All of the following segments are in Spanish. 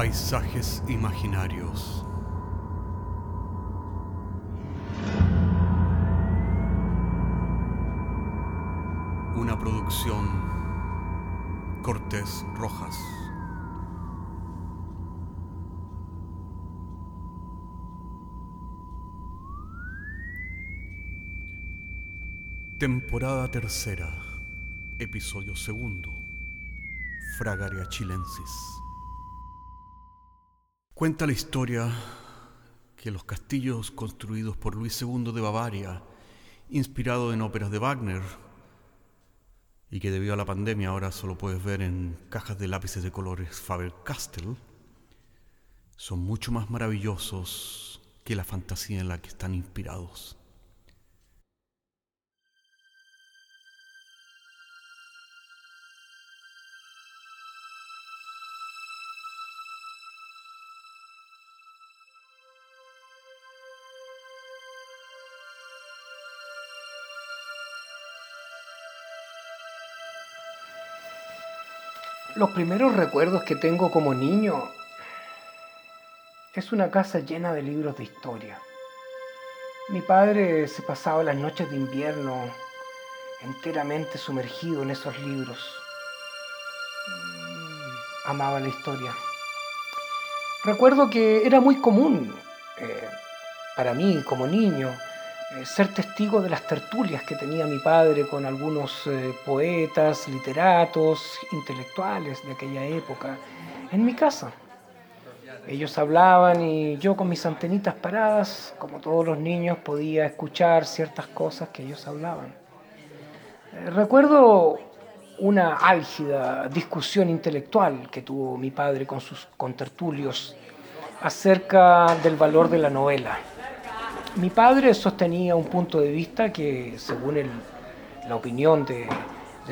Paisajes imaginarios. Una producción Cortés Rojas. Temporada tercera, episodio segundo. Fragaria chilensis. Cuenta la historia que los castillos construidos por Luis II de Bavaria, inspirado en óperas de Wagner, y que debido a la pandemia ahora solo puedes ver en cajas de lápices de colores Faber-Castell, son mucho más maravillosos que la fantasía en la que están inspirados. Los primeros recuerdos que tengo como niño es una casa llena de libros de historia. Mi padre se pasaba las noches de invierno enteramente sumergido en esos libros. Mm, amaba la historia. Recuerdo que era muy común eh, para mí como niño eh, ser testigo de las tertulias que tenía mi padre con algunos eh, poetas, literatos, intelectuales de aquella época en mi casa. Ellos hablaban y yo con mis antenitas paradas, como todos los niños, podía escuchar ciertas cosas que ellos hablaban. Eh, recuerdo una álgida discusión intelectual que tuvo mi padre con sus contertulios acerca del valor de la novela. Mi padre sostenía un punto de vista que, según la opinión de,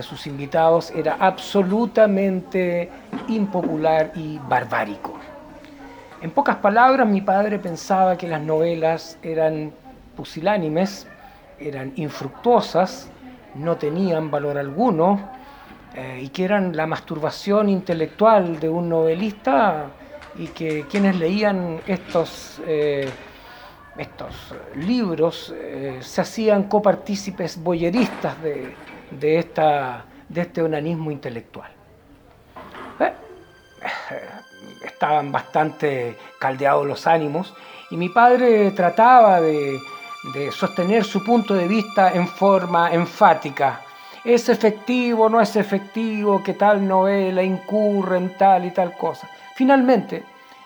sus invitados, era absolutamente impopular y barbárico. En pocas palabras, mi padre pensaba que las novelas eran pusilánimes, eran infructuosas, no tenían valor alguno eh, y que eran la masturbación intelectual de un novelista y que quienes leían estos eh, estos libros eh, se hacían copartícipes boyeristas de, esta, de este onanismo intelectual. Eh, estaban bastante caldeados los ánimos y mi padre trataba de, de sostener su punto de vista en forma enfática. ¿Es efectivo, no es efectivo que tal novela incurre en tal y tal cosa? Finalmente,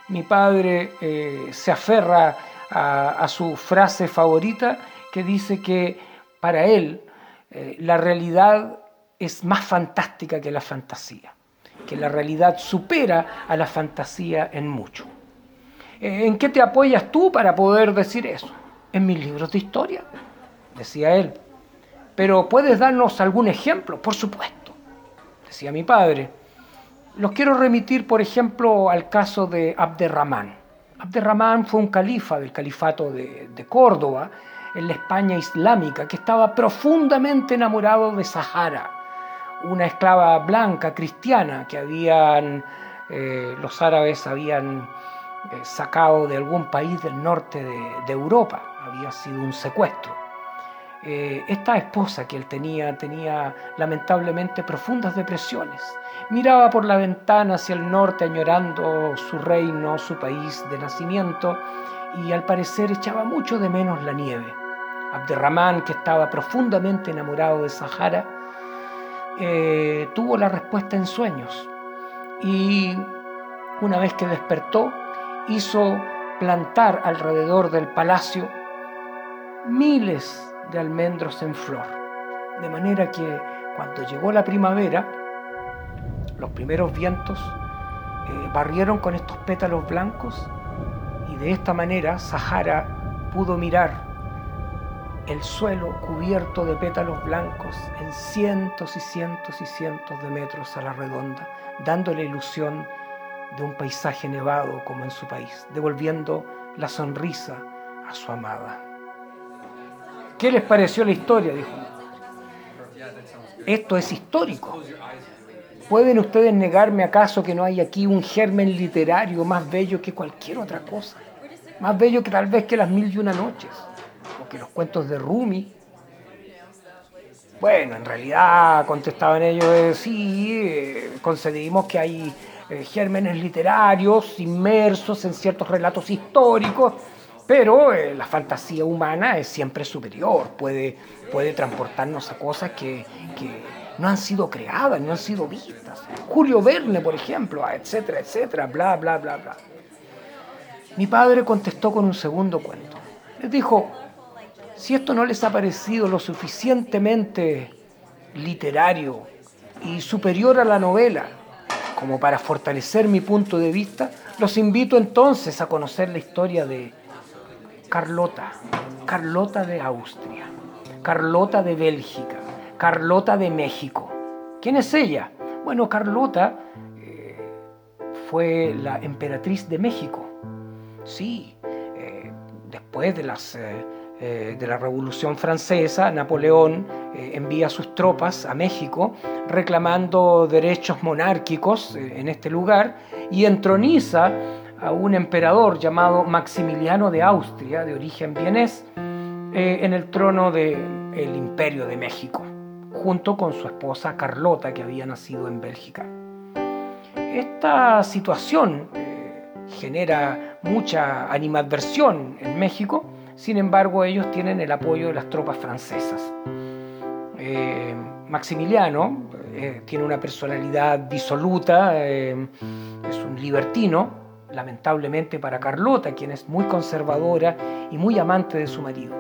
mi padre eh, se aferra a, su frase favorita que dice que para él eh, la realidad es más fantástica que la fantasía, que la realidad supera a la fantasía en mucho. Eh, ¿En qué te apoyas tú para poder decir eso? En mis libros de historia, decía él. Pero ¿puedes darnos algún ejemplo? Por supuesto, decía mi padre. Los quiero remitir, por ejemplo, al caso de Abderramán. Abderramán fue un califa del califato de, Córdoba, en la España islámica, que estaba profundamente enamorado de Sahara, una esclava blanca cristiana que habían, eh, los árabes habían eh, sacado de algún país del norte de, Europa, había sido un secuestro. Eh, esta esposa que él tenía tenía lamentablemente profundas depresiones Miraba por la ventana hacia el norte añorando su reino, su país de nacimiento, y al parecer echaba mucho de menos la nieve. Abderramán, que estaba profundamente enamorado de Sahara, eh, tuvo la respuesta en sueños y una vez que despertó hizo plantar alrededor del palacio miles de almendros en flor, de manera que cuando llegó la primavera, los primeros vientos eh, barrieron con estos pétalos blancos y de esta manera Sahara pudo mirar el suelo cubierto de pétalos blancos en cientos y cientos y cientos de metros a la redonda, dando la ilusión de un paisaje nevado como en su país, devolviendo la sonrisa a su amada. ¿Qué les pareció la historia? Dijo. Esto es histórico ¿Pueden ustedes negarme acaso que no hay aquí un germen literario más bello que cualquier otra cosa? Más bello que tal vez que las mil y una noches, o que los cuentos de Rumi. Bueno, en realidad contestaban ellos, eh, sí, eh, concedimos que hay eh, gérmenes literarios inmersos en ciertos relatos históricos, pero la fantasía humana es siempre superior, puede, puede transportarnos a cosas que, que no han sido creadas, no han sido vistas. Julio Verne, por ejemplo, etcétera, etcétera, bla, bla, bla, bla. Mi padre contestó con un segundo cuento. Les dijo, si esto no les ha parecido lo suficientemente literario y superior a la novela como para fortalecer mi punto de vista, los invito entonces a conocer la historia de Carlota, Carlota de Austria, Carlota de Bélgica, Carlota de México. ¿Quién es ella? Bueno, Carlota eh, fue la emperatriz de México. Sí, eh, después de, las, eh, de la Revolución Francesa, Napoleón envía sus tropas a México reclamando derechos monárquicos en este lugar y entroniza a un emperador llamado Maximiliano de Austria, de origen vienés, en el trono del Imperio de México junto con su esposa Carlota, que había nacido en Bélgica. Esta situación eh, genera mucha animadversión en México, sin embargo ellos tienen el apoyo de las tropas francesas. Eh, Maximiliano eh, tiene una personalidad disoluta, es un libertino, lamentablemente para Carlota, quien es muy conservadora y muy amante de su marido.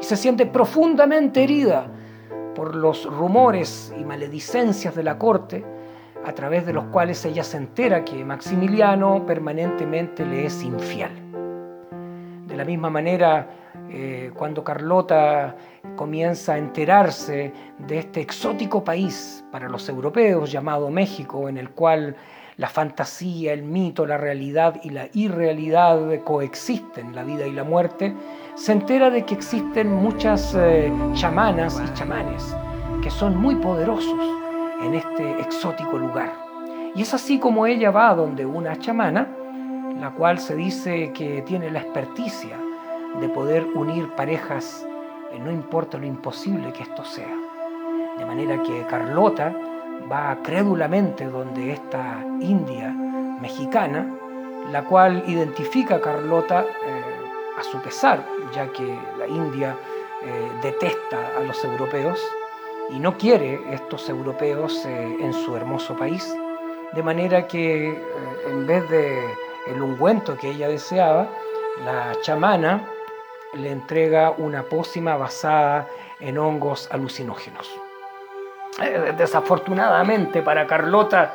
Y se siente profundamente herida por los rumores y maledicencias de la corte, a través de los cuales ella se entera que Maximiliano permanentemente le es infiel. De la misma manera, eh, cuando Carlota comienza a enterarse de este exótico país para los europeos llamado México, en el cual la fantasía, el mito, la realidad y la irrealidad coexisten, la vida y la muerte, se entera de que existen muchas eh, chamanas y chamanes que son muy poderosos en este exótico lugar. Y es así como ella va donde una chamana, la cual se dice que tiene la experticia de poder unir parejas, eh, no importa lo imposible que esto sea. De manera que Carlota va crédulamente donde esta india mexicana, la cual identifica a Carlota eh, a su pesar, ya que la India eh, detesta a los europeos y no quiere estos europeos eh, en su hermoso país, de manera que en vez de el ungüento que ella deseaba, la chamana le entrega una pócima basada en hongos alucinógenos. Eh, desafortunadamente para Carlota,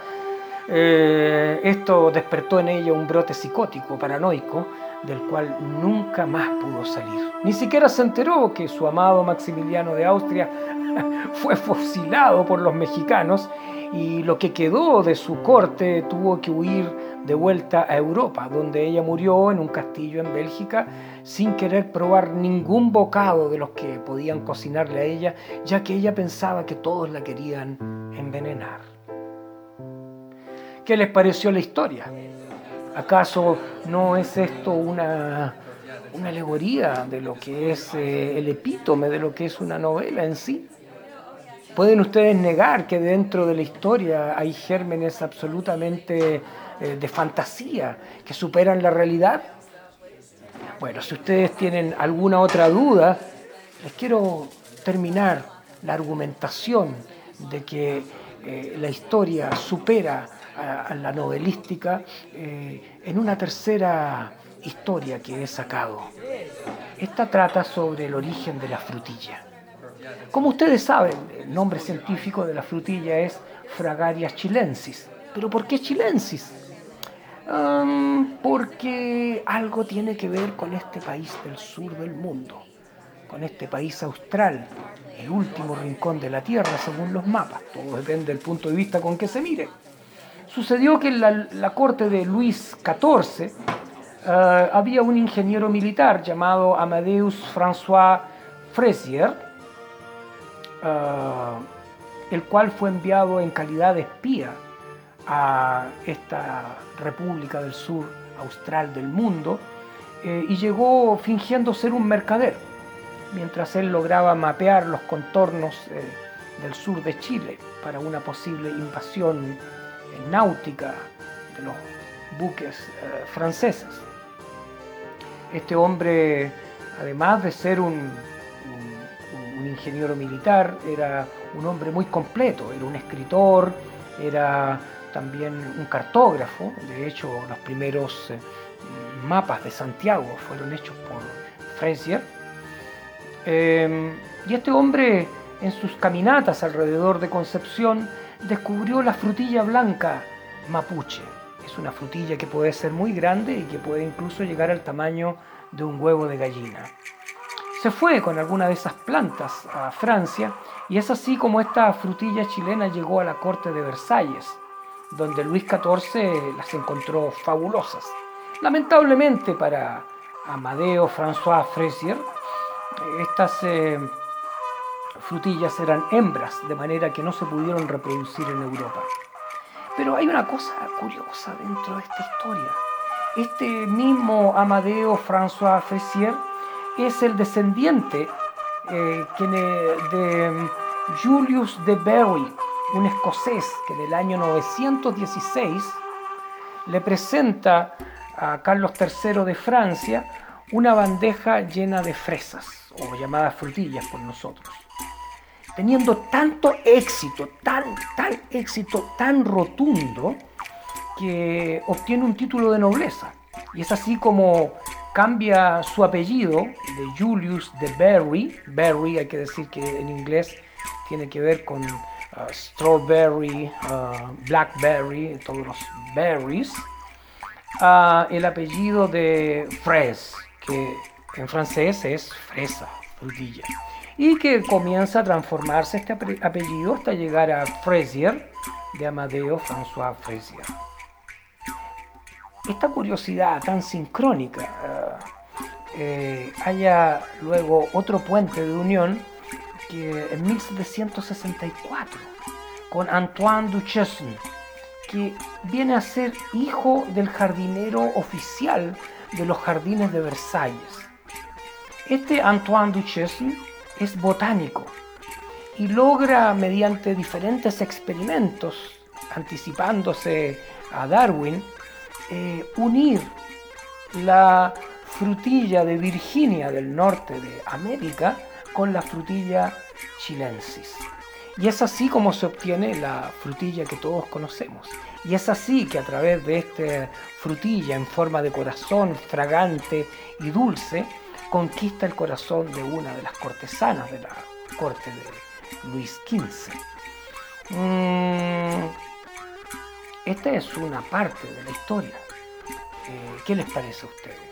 eh, esto despertó en ella un brote psicótico, paranoico, del cual nunca más pudo salir. Ni siquiera se enteró que su amado Maximiliano de Austria fue fusilado por los mexicanos y lo que quedó de su corte tuvo que huir de vuelta a Europa, donde ella murió en un castillo en Bélgica sin querer probar ningún bocado de los que podían cocinarle a ella, ya que ella pensaba que todos la querían envenenar. ¿Qué les pareció la historia? ¿Acaso no es esto una, una alegoría de lo que es eh, el epítome de lo que es una novela en sí? ¿Pueden ustedes negar que dentro de la historia hay gérmenes absolutamente eh, de fantasía que superan la realidad? Bueno, si ustedes tienen alguna otra duda, les quiero terminar la argumentación de que eh, la historia supera a, la novelística eh, en una tercera historia que he sacado. Esta trata sobre el origen de la frutilla. Como ustedes saben, el nombre científico de la frutilla es Fragaria chilensis. ¿Pero por qué chilensis? Porque algo tiene que ver con este país del sur del mundo, con este país austral, el último rincón de la Tierra según los mapas. Todo depende del punto de vista con que se mire. Sucedió que en la, corte de Luis XIV ah, había un ingeniero militar llamado Amadeus François Fresier, Ah, el cual fue enviado en calidad de espía a esta República del Sur Austral del mundo eh, y llegó fingiendo ser un mercader, mientras él lograba mapear los contornos eh, del sur de Chile para una posible invasión náutica de los buques eh, franceses. Este hombre, además de ser un, un ingeniero militar, era un hombre muy completo, era un escritor, era también un cartógrafo, de hecho los primeros eh, mapas de Santiago fueron hechos por Frazier. Em, y este hombre en sus caminatas alrededor de Concepción descubrió la frutilla blanca mapuche. Es una frutilla que puede ser muy grande y que puede incluso llegar al tamaño de un huevo de gallina. Se fue con alguna de esas plantas a Francia y es así como esta frutilla chilena llegó a la corte de Versalles, donde Luis XIV las encontró fabulosas. Lamentablemente para Amadeo François Fraisier, estas eh, frutillas eran hembras, de manera que no se pudieron reproducir en Europa. Pero hay una cosa curiosa dentro de esta historia. Este mismo Amadeo François Fraisier es el descendiente eh, de Julius de Berry, un escocés que en el año 916 le presenta a Carlos III de Francia una bandeja llena de fresas, o llamadas frutillas por nosotros. Teniendo tanto éxito, tan, tan éxito, tan rotundo, que obtiene un título de nobleza. Y es así como cambia su apellido de Julius de Berry. Berry, hay que decir que en inglés tiene que ver con uh, strawberry, uh, blackberry, todos los berries, uh, el apellido de Fraise, que en francés es fresa, frutilla, y que comienza a transformarse este apellido hasta llegar a Fraisier, de Amadeo François Fraisier. Esta curiosidad tan sincrónica eh, haya luego otro puente de unión que en 1764 con Antoine Duchesne, que viene a ser hijo del jardinero oficial de los jardines de Versalles. Este Antoine Duchesne es botánico y logra mediante diferentes experimentos, anticipándose a Darwin, eh, unir la frutilla de Virginia del norte de América con la frutilla chilensis. Y es así como se obtiene la frutilla que todos conocemos. Y es así que a través de esta frutilla en forma de corazón fragante y dulce, conquista el corazón de una de las cortesanas de la corte de Luis XV. Mm, esta es una parte de la historia. Eh, ¿Qué les parece a ustedes?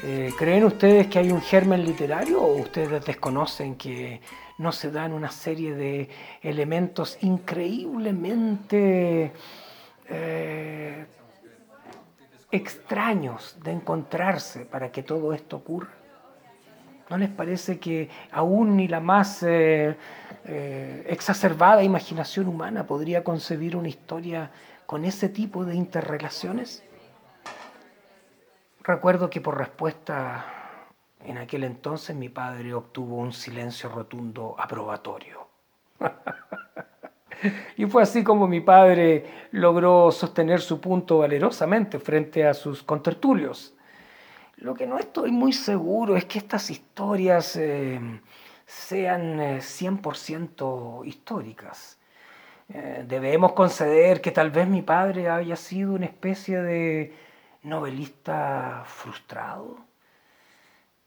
Eh, ¿Creen ustedes que hay un germen literario o ustedes desconocen que no se dan una serie de elementos increíblemente eh, extraños de encontrarse para que todo esto ocurra? ¿No les parece que aún ni la más eh, exacerbada imaginación humana podría concebir una historia con ese tipo de interrelaciones? Recuerdo que por respuesta en aquel entonces mi padre obtuvo un silencio rotundo aprobatorio. y fue así como mi padre logró sostener su punto valerosamente frente a sus contertulios. Lo que no estoy muy seguro es que estas historias eh, sean 100% eh, históricas. Eh, debemos conceder que tal vez mi padre haya sido una especie de novelista frustrado,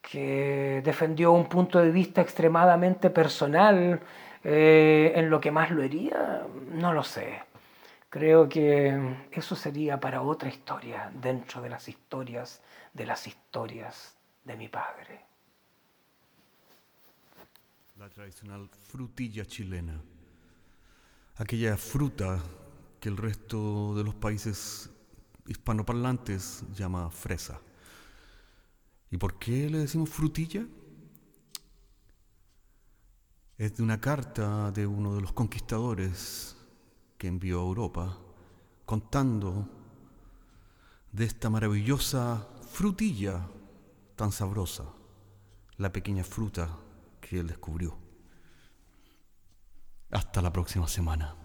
que defendió un punto de vista extremadamente personal eh, en lo que más lo hería, no lo sé. Creo que eso sería para otra historia dentro de las historias de las historias de mi padre. La tradicional frutilla chilena, aquella fruta que el resto de los países hispanoparlantes llama fresa. ¿Y por qué le decimos frutilla? Es de una carta de uno de los conquistadores que envió a Europa, contando de esta maravillosa frutilla tan sabrosa, la pequeña fruta que él descubrió. Hasta la próxima semana.